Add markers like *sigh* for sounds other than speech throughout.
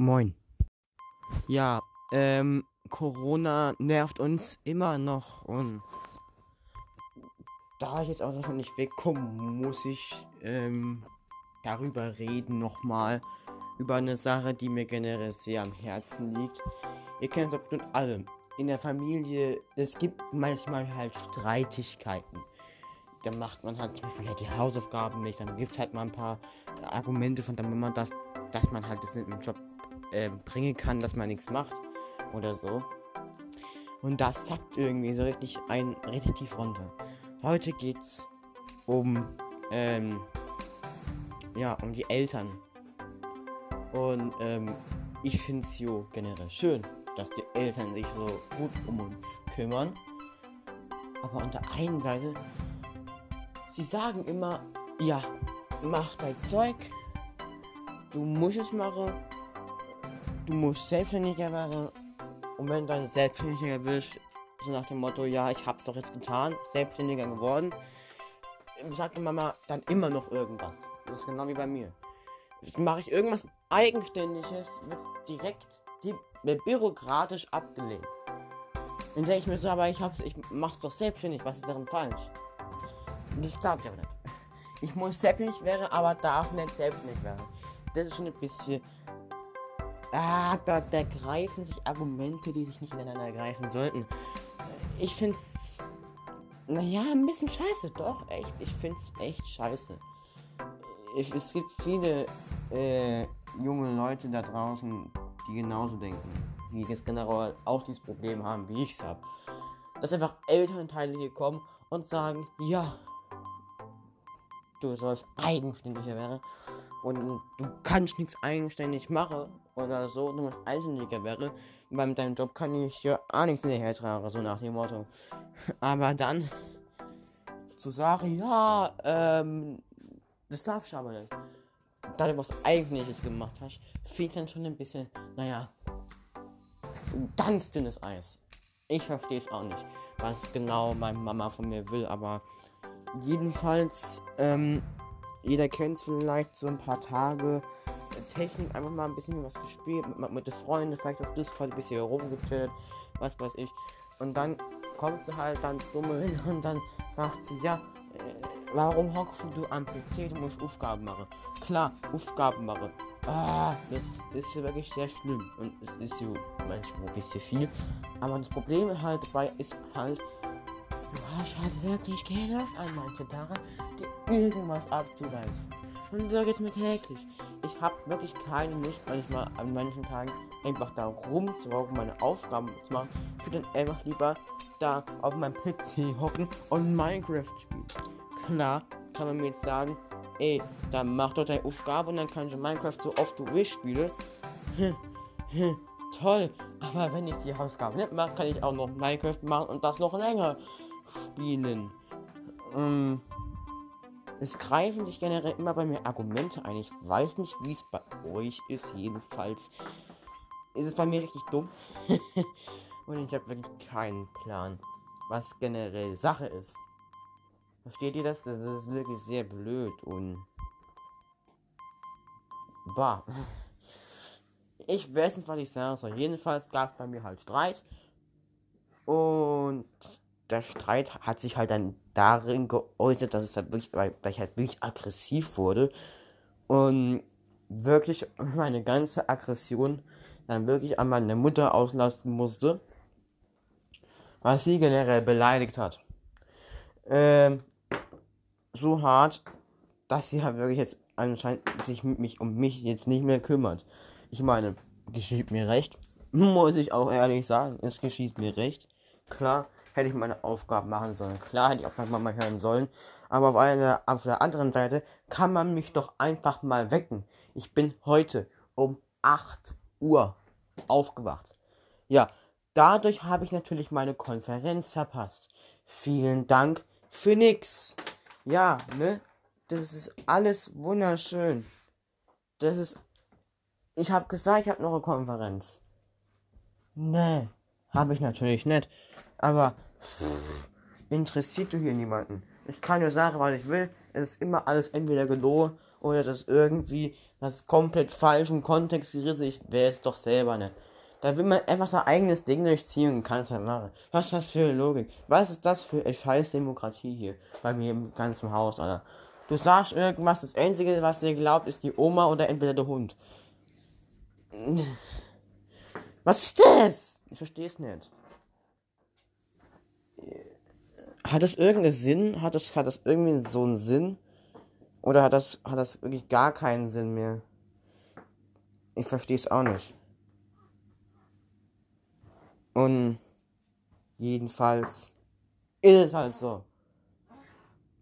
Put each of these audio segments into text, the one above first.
Moin. Ja, ähm, Corona nervt uns immer noch und da ich jetzt auch davon nicht wegkomme, muss ich ähm, darüber reden nochmal. Über eine Sache, die mir generell sehr am Herzen liegt. Ihr kennt es bestimmt alle. In der Familie, es gibt manchmal halt Streitigkeiten. Da macht man halt zum Beispiel halt die Hausaufgaben nicht. Dann gibt es halt mal ein paar Argumente von der Mama, dass, dass man halt das nicht im Job äh, bringen kann, dass man nichts macht. Oder so. Und das zackt irgendwie so richtig ein, richtig tief runter. Heute geht's um, ähm, ja, um die Eltern. Und, ähm, ich finde es jo generell schön, dass die Eltern sich so gut um uns kümmern. Aber unter einen Seite, sie sagen immer, ja, mach dein Zeug, du musst es machen, du musst selbstständiger werden. Und wenn du dann selbstständiger willst, so nach dem Motto, ja, ich hab's doch jetzt getan, selbstständiger geworden, sagt die Mama dann immer noch irgendwas. Das ist genau wie bei mir. Mache ich irgendwas Eigenständiges, wird direkt die, bürokratisch abgelehnt. Dann denke ich mir so, aber ich hab's, ich mach's doch selbstständig, was ist daran falsch? Das darf ich aber nicht. Ich muss selbstständig werden, aber darf nicht selbstständig werden. Das ist schon ein bisschen. Ah, da, da greifen sich Argumente, die sich nicht ineinander greifen sollten ich find's. Naja, ein bisschen scheiße, doch, echt. Ich find's echt scheiße. Ich, es gibt viele äh, junge Leute da draußen, die genauso denken. Die jetzt generell auch dieses Problem haben, wie ich's hab. Dass einfach Elternteile hier kommen und sagen, ja, du sollst eigenständiger werden und du kannst nichts eigenständig machen oder so, du musst eigenständiger werden, weil mit deinem Job kann ich ja auch nichts hinterher tragen, so nach dem Motto. Aber dann zu sagen, ja, ähm, das darfst du aber nicht. Da du was Eigentliches gemacht hast, fehlt dann schon ein bisschen, naja, ganz dünnes Eis. Ich verstehe es auch nicht, was genau meine Mama von mir will, aber jedenfalls, ähm, jeder kennt es vielleicht so ein paar Tage. Technik einfach mal ein bisschen was gespielt, mit, mit den Freunden, vielleicht auf Discord ein bisschen rumgechillt, was weiß ich. Und dann kommt sie halt dann dumme hin *laughs* und dann sagt sie, ja, äh, warum hockst du am PC, du musst Aufgaben machen. Klar, Aufgaben machen. Ah, das ist wirklich sehr schlimm und es ist so manchmal ein bisschen viel. Aber das Problem halt dabei ist halt, hast halt wirklich Lust an manchen Tagen, dir irgendwas abzureißen. Und so geht's mir täglich. Ich habe wirklich keine Lust manchmal an manchen Tagen einfach da rumzuhocken, meine Aufgaben zu machen. Ich würde dann einfach lieber da auf meinem PC hocken und Minecraft spielen. Klar, kann man mir jetzt sagen, ey, dann mach doch deine Aufgabe und dann kannst du Minecraft so oft du willst spielen. Hm, hm, toll, aber wenn ich die Aufgabe nicht mache, kann ich auch noch Minecraft machen und das noch länger spielen. Ähm, es greifen sich generell immer bei mir Argumente ein. Ich weiß nicht, wie es bei euch ist. Jedenfalls ist es bei mir richtig dumm. *laughs* Und ich habe wirklich keinen Plan, was generell Sache ist. Versteht ihr das? Das ist wirklich sehr blöd und. Bah. *laughs* Ich weiß nicht, was ich sagen soll. Jedenfalls gab es bei mir halt Streit. Und der Streit hat sich halt dann darin geäußert, dass es halt wirklich, weil, weil ich halt wirklich aggressiv wurde und wirklich meine ganze Aggression dann wirklich an meine Mutter auslasten musste, was sie generell beleidigt hat. Ähm, so hart, dass sie halt wirklich jetzt anscheinend sich mich um mich jetzt nicht mehr kümmert. Ich meine, geschieht mir recht, *laughs* muss ich auch ehrlich sagen, es geschieht mir recht. Klar, hätte ich meine Aufgaben machen sollen. Klar hätte ich auch meine Mama hören sollen. Aber auf, einer, auf der anderen Seite kann man mich doch einfach mal wecken. Ich bin heute um 8 Uhr aufgewacht. Ja, dadurch habe ich natürlich meine Konferenz verpasst. Vielen Dank für nix. Ja, ne? Das ist alles wunderschön. Das ist. Ich habe gesagt, ich habe noch eine Konferenz. Nee, habe ich natürlich nicht. Aber interessiert du hier niemanden. Ich kann nur sagen, was ich will. Es ist immer alles entweder gelogen oder das irgendwie das komplett falsch im Kontext gerissen. Ich weiß es doch selber nicht. Da will man einfach sein eigenes Ding durchziehen und kann es halt machen. Was ist das für eine Logik? Was ist das für eine scheiß Demokratie hier bei mir im ganzen Haus, Alter? Du sagst irgendwas, das Einzige, was dir glaubt, ist die Oma oder entweder der Hund. Was ist das? Ich verstehe es nicht. Hat das irgendeinen Sinn? Hat das, hat das irgendwie so einen Sinn? Oder hat das, hat das wirklich gar keinen Sinn mehr? Ich verstehe es auch nicht. Und jedenfalls ist es halt so.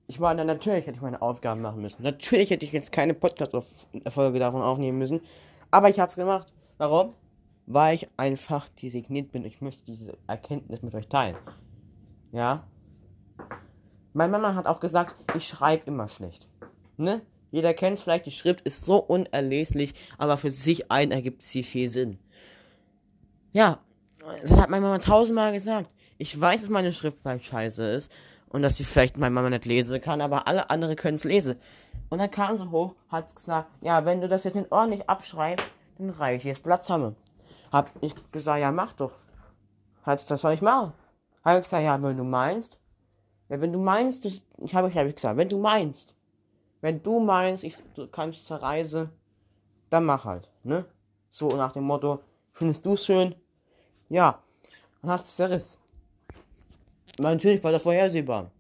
Ich meine, natürlich hätte ich meine Aufgaben machen müssen. Natürlich hätte ich jetzt keine Podcast-Folge davon aufnehmen müssen. Aber ich habe es gemacht. Warum? Weil ich einfach designiert bin. Ich möchte diese Erkenntnis mit euch teilen. Ja? Meine Mama hat auch gesagt, ich schreibe immer schlecht. Ne? Jeder kennt es vielleicht, die Schrift ist so unerleslich, aber für sich ein ergibt sie viel Sinn. Ja, das hat meine Mama tausendmal gesagt. Ich weiß, dass meine Schrift vielleicht scheiße ist und dass sie vielleicht meine Mama nicht lesen kann, aber alle anderen können es lesen. Und dann kam sie hoch, hat gesagt, ja, wenn du das jetzt nicht ordentlich abschreibst, dann reicht jetzt Platz haben. Hab ich gesagt, ja, mach doch. Hat, das soll ich machen. Hab ich gesagt, ja, wenn du meinst. Ja, wenn du meinst, das, ich habe hab ich gesagt, wenn du meinst, wenn du meinst, ich, du kannst zerreise, dann mach halt, ne? So nach dem Motto, findest du es schön? Ja. Dann hat es zerrissen. Natürlich war das vorhersehbar.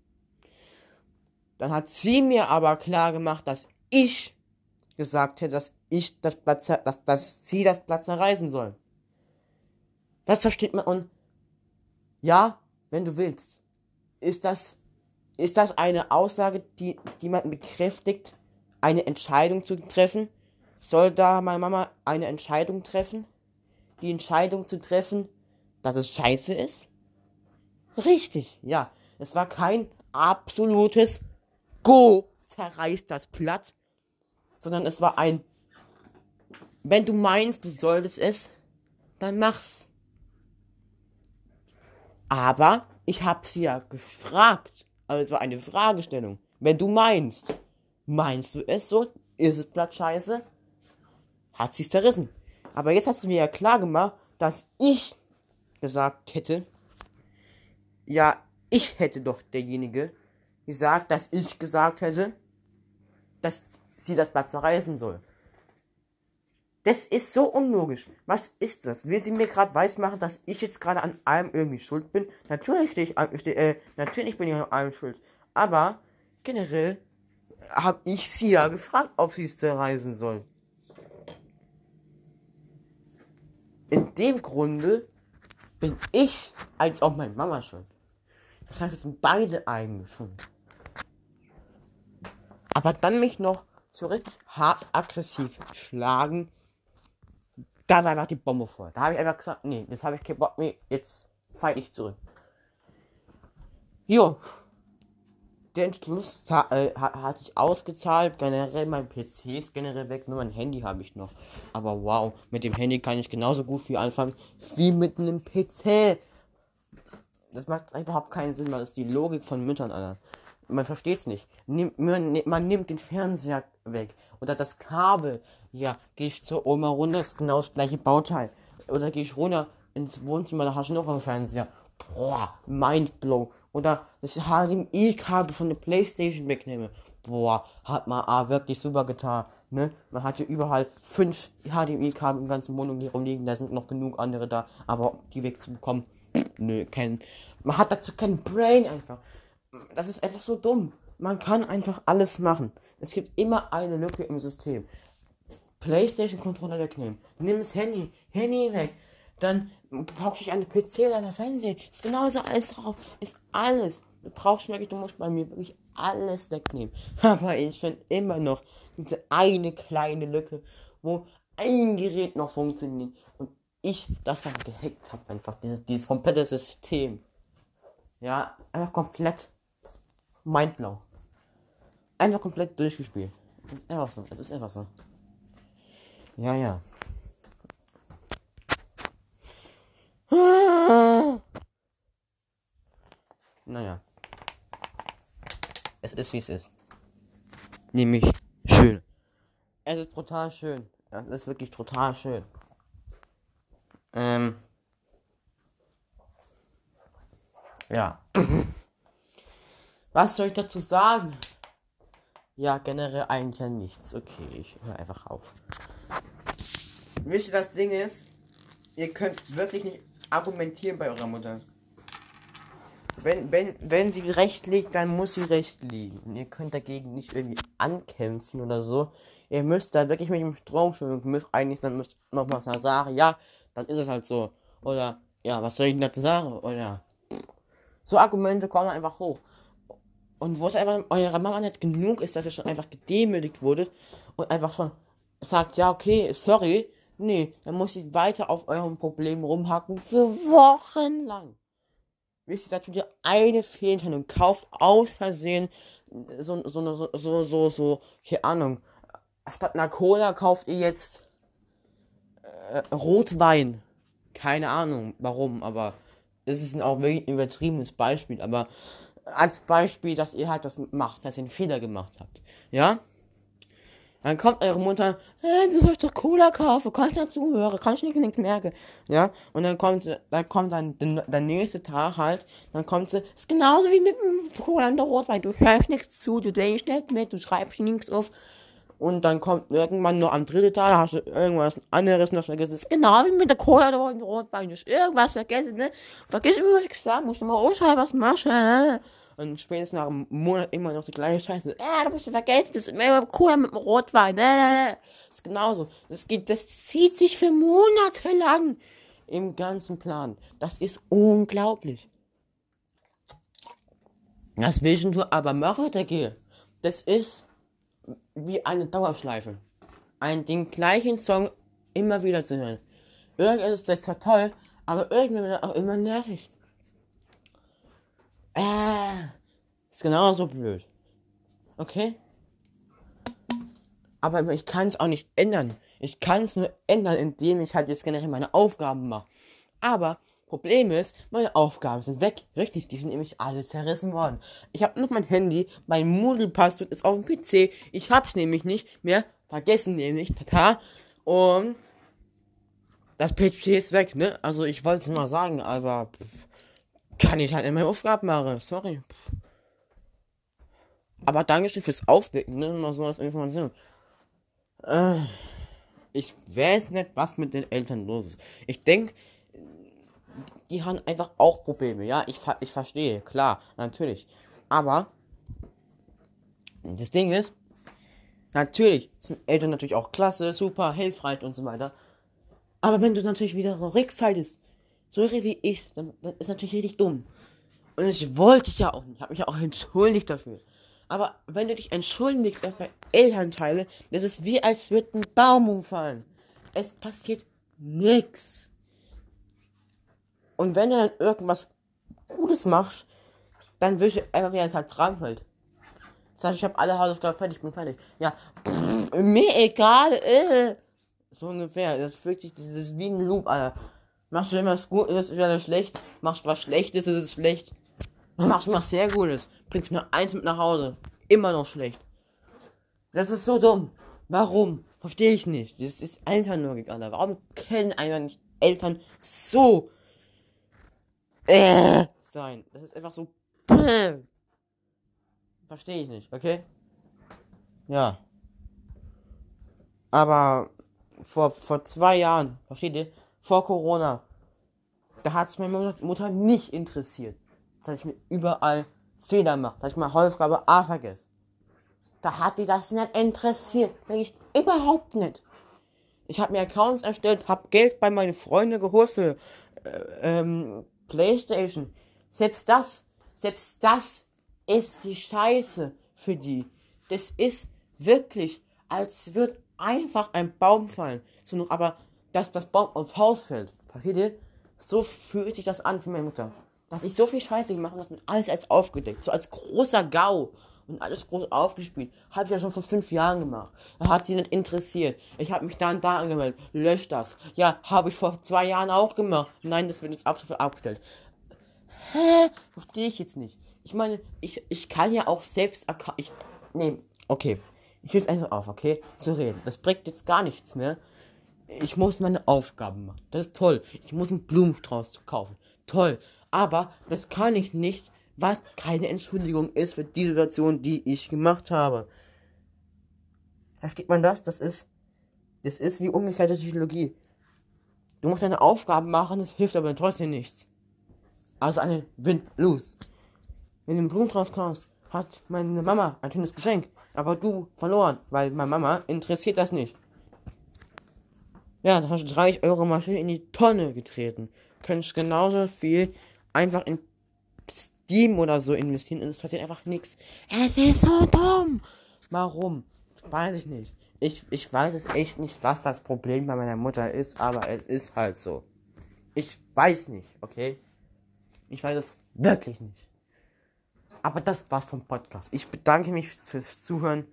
Dann hat sie mir aber klar gemacht, dass ich gesagt hätte, dass ich das Blatt, dass, dass sie das Blatt zerreißen soll. Das versteht man und ja, wenn du willst, ist das ist das eine Aussage, die jemanden bekräftigt, eine Entscheidung zu treffen? Soll da meine Mama eine Entscheidung treffen? Die Entscheidung zu treffen, dass es scheiße ist? Richtig, ja. Es war kein absolutes Go, zerreißt das Blatt, sondern es war ein, wenn du meinst, du solltest es, dann mach's. Aber ich hab sie ja gefragt. Aber es war eine Fragestellung. Wenn du meinst, meinst du es so? Ist es Blatt scheiße? Hat sie es zerrissen. Aber jetzt hast du mir ja klar gemacht, dass ich gesagt hätte, ja, ich hätte doch derjenige gesagt, dass ich gesagt hätte, dass sie das Blatt zerreißen soll. Das ist so unlogisch. Was ist das? Will sie mir gerade weismachen, dass ich jetzt gerade an allem irgendwie schuld bin? Natürlich ich, äh, natürlich bin ich an allem schuld. Aber generell habe ich sie ja gefragt, ob sie es zerreißen soll. In dem Grunde bin ich als auch meine Mama schuld. Das heißt, es sind beide eigentlich schuld. Aber dann mich noch zurück hart aggressiv schlagen da war einfach die Bombe voll. Da habe ich einfach gesagt, nee, jetzt habe ich keinen Bock mehr, jetzt fight ich zurück. Jo. Der Entschluss äh, hat, hat, sich ausgezahlt. Generell mein PC ist generell weg, nur mein Handy habe ich noch. Aber wow, mit dem Handy kann ich genauso gut viel anfangen wie mit einem PC. Das macht überhaupt keinen Sinn, weil das ist die Logik von Müttern, Alter man versteht es nicht. Man, nimmt den Fernseher weg. Oder das Kabel. Ja, gehe ich zur Oma runter, ist genau das gleiche Bauteil. Oder gehe ich runter ins Wohnzimmer, da hast du noch einen Fernseher. Boah, mindblow. Oder das HDMI-Kabel von der Playstation wegnehme. Boah, hat man ah, wirklich super getan. Ne? Man hat ja überall fünf HDMI-Kabel im ganzen Wohnung hier rumliegen. Da sind noch genug andere da. Aber die wegzubekommen, nö, kein. Man hat dazu kein Brain einfach das ist einfach so dumm. Man kann einfach alles machen. Es gibt immer eine Lücke im System. PlayStation Controller wegnehmen. Nimm das Handy, Handy weg. Dann brauche ich eine PC oder eine Fernseher. Ist genauso alles drauf. Ist alles. Du brauchst wirklich, du musst bei mir wirklich alles wegnehmen. *laughs* Aber ich finde immer noch diese eine kleine Lücke, wo ein Gerät noch funktioniert. Und ich das dann gehackt habe. Einfach dieses, dieses komplette System. Ja, einfach komplett mindblow. Einfach komplett durchgespielt. Das ist einfach so. Es ist einfach so. Ja, ja. Naja. Es ist wie es ist. Nämlich schön. es ist brutal schön. Es ist wirklich total schön. Ähm. Ja. *laughs* Was soll ich dazu sagen? Ja, generell eigentlich ja nichts. Okay, ich höre einfach auf. Wisst ihr, das Ding ist, ihr könnt wirklich nicht argumentieren bei eurer Mutter. Wenn, wenn, wenn sie recht liegt, dann muss sie recht liegen. Und ihr könnt dagegen nicht irgendwie ankämpfen oder so. Ihr müsst da wirklich mit dem Strom schwimmen und müsst eigentlich dann müsst noch mal sagen, ja, dann ist es halt so. Oder, ja, was soll ich denn dazu sagen? Oder, so Argumente kommen einfach hoch. Und wo es einfach eurer Mama nicht genug ist, dass ihr schon einfach gedemütigt wurdet und einfach schon sagt, ja, okay, sorry, nee, dann muss sie weiter auf eurem Problem rumhacken für Wochen lang. Wisst ihr, da tut ihr eine Fehlentscheidung, kauft aus Versehen so, so, so, so, so, so, keine Ahnung, statt einer Cola kauft ihr jetzt äh, Rotwein. Keine Ahnung, warum, aber das ist auch wirklich ein übertriebenes Beispiel, aber als Beispiel, dass ihr halt das macht, dass ihr einen Fehler gemacht habt. Ja? Dann kommt eure Mutter, hey, du sollst doch Cola kaufen, kann ich dazu hören, kann ich nicht, nichts merken. Ja, und dann kommt, dann kommt dann der, nächste Tag halt, dann kommt sie, ist genauso wie mit dem Cola und der Rotwein, du hörst nichts zu, du denkst nicht mit, du schreibst nichts auf. Und dann kommt irgendwann nur am dritten Tag, hast du irgendwas anderes noch vergessen. Das ist genau wie mit der Cola oder dem Rotwein, du hast irgendwas vergessen, ne? Vergiss immer, was ich gesagt musst du mal aufschreiben, was machst du, und spätestens nach einem Monat immer noch die gleiche Scheiße. Ja, du bist vergessen, das ist immer cool mit dem Rotwein. Das ist genauso. Das geht, das zieht sich für Monate lang im ganzen Plan. Das ist unglaublich. Das Vision du aber mache, Dicke. Das ist wie eine Dauerschleife. Ein, den gleichen Song immer wieder zu hören. Irgendwann ist das zwar toll, aber irgendwann auch immer nervig. Äh, ist genauso blöd. Okay? Aber ich kann es auch nicht ändern. Ich kann es nur ändern, indem ich halt jetzt generell meine Aufgaben mache. Aber Problem ist, meine Aufgaben sind weg. Richtig, die sind nämlich alle zerrissen worden. Ich habe noch mein Handy, mein Moodle-Passwort ist auf dem PC. Ich hab's nämlich nicht mehr vergessen, nämlich. Tata. Und das PC ist weg, ne? Also ich wollte es nur sagen, aber kann ich halt in meine Aufgaben machen. Sorry. Aber Dankeschön fürs Aufwecken, ne? Noch so als Information. Äh, ich weiß nicht, was mit den Eltern los ist. Ich denke, die haben einfach auch Probleme. Ja, ich, ich verstehe, klar, natürlich. Aber das Ding ist, natürlich sind Eltern natürlich auch klasse, super, hilfreich und so weiter. Aber wenn du natürlich wieder rückfallst so wie ich, dann, dann ist natürlich richtig dumm. Und ich wollte es ja auch nicht. Ich habe mich ja auch entschuldigt dafür. Aber wenn du dich entschuldigst auf bei Elternteile, das ist wie als würde ein Baum umfallen. Es passiert nichts. Und wenn du dann irgendwas Gutes machst, dann will ich einfach wie ein Tag fällt. Das heißt, ich habe alle Hausaufgaben fertig, bin fertig. Ja, pff, *sniffs* mir egal, äh. So ungefähr. Das fühlt sich, ist wie ein Loop, Alter. Machst du immer gut, ist es wieder schlecht. Machst was Schlechtes, ist es schlecht. Machst du was sehr Gutes. Bringst nur eins mit nach Hause. Immer noch schlecht. Das ist so dumm. Warum? Verstehe ich nicht. Das ist Elternlogik, Alter. Warum können einfach nicht Eltern so äh, sein? Das ist einfach so. Verstehe ich nicht, okay? Ja. Aber vor, vor zwei Jahren, versteht ihr? vor Corona, da hat es meine Mutter nicht interessiert, dass ich mir überall Fehler mache, dass ich meine Hausaufgabe A vergesse. Da hat die das nicht interessiert, ich überhaupt nicht. Ich habe mir Accounts erstellt, habe Geld bei meinen Freunden geholt für äh, ähm, PlayStation. Selbst das, selbst das ist die Scheiße für die. Das ist wirklich, als wird einfach ein Baum fallen. So noch, aber dass das Baum aufs Haus fällt. Versteht ihr? So fühlt sich das an für meine Mutter. Dass ich so viel Scheiße gemacht habe, das mit alles als aufgedeckt. So als großer GAU und alles groß aufgespielt. Habe ich ja schon vor fünf Jahren gemacht. Hat sie nicht interessiert. Ich habe mich dann da angemeldet. Löscht das. Ja, habe ich vor zwei Jahren auch gemacht. Nein, das wird jetzt absolut abgestellt. Hä? Verstehe ich jetzt nicht. Ich meine, ich, ich kann ja auch selbst. Ich, nee, okay. Ich will jetzt einfach auf, okay? Zu reden. Das bringt jetzt gar nichts mehr. Ich muss meine Aufgaben machen. Das ist toll. Ich muss einen Blumenstrauß kaufen. Toll. Aber das kann ich nicht, was keine Entschuldigung ist für die Situation, die ich gemacht habe. Versteht man das? Das ist, das ist wie umgekehrte Psychologie. Du musst deine Aufgaben machen, es hilft aber trotzdem nichts. Also eine Win-Lose. Wenn du einen Blumenstrauß kaufst, hat meine Mama ein schönes Geschenk, aber du verloren, weil meine Mama interessiert das nicht. Ja, da hast du 30 Euro Maschine in die Tonne getreten. Könntest genauso viel einfach in Steam oder so investieren und es passiert einfach nichts. Es ist so dumm. Warum? Weiß ich nicht. Ich, ich weiß es echt nicht, was das Problem bei meiner Mutter ist, aber es ist halt so. Ich weiß nicht, okay? Ich weiß es wirklich nicht. Aber das war's vom Podcast. Ich bedanke mich fürs Zuhören.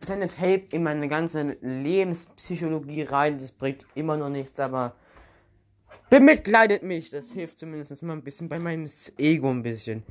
Sendet Tape in meine ganze Lebenspsychologie rein. Das bringt immer noch nichts, aber bemitleidet mich. Das hilft zumindest mal ein bisschen bei meinem Ego ein bisschen.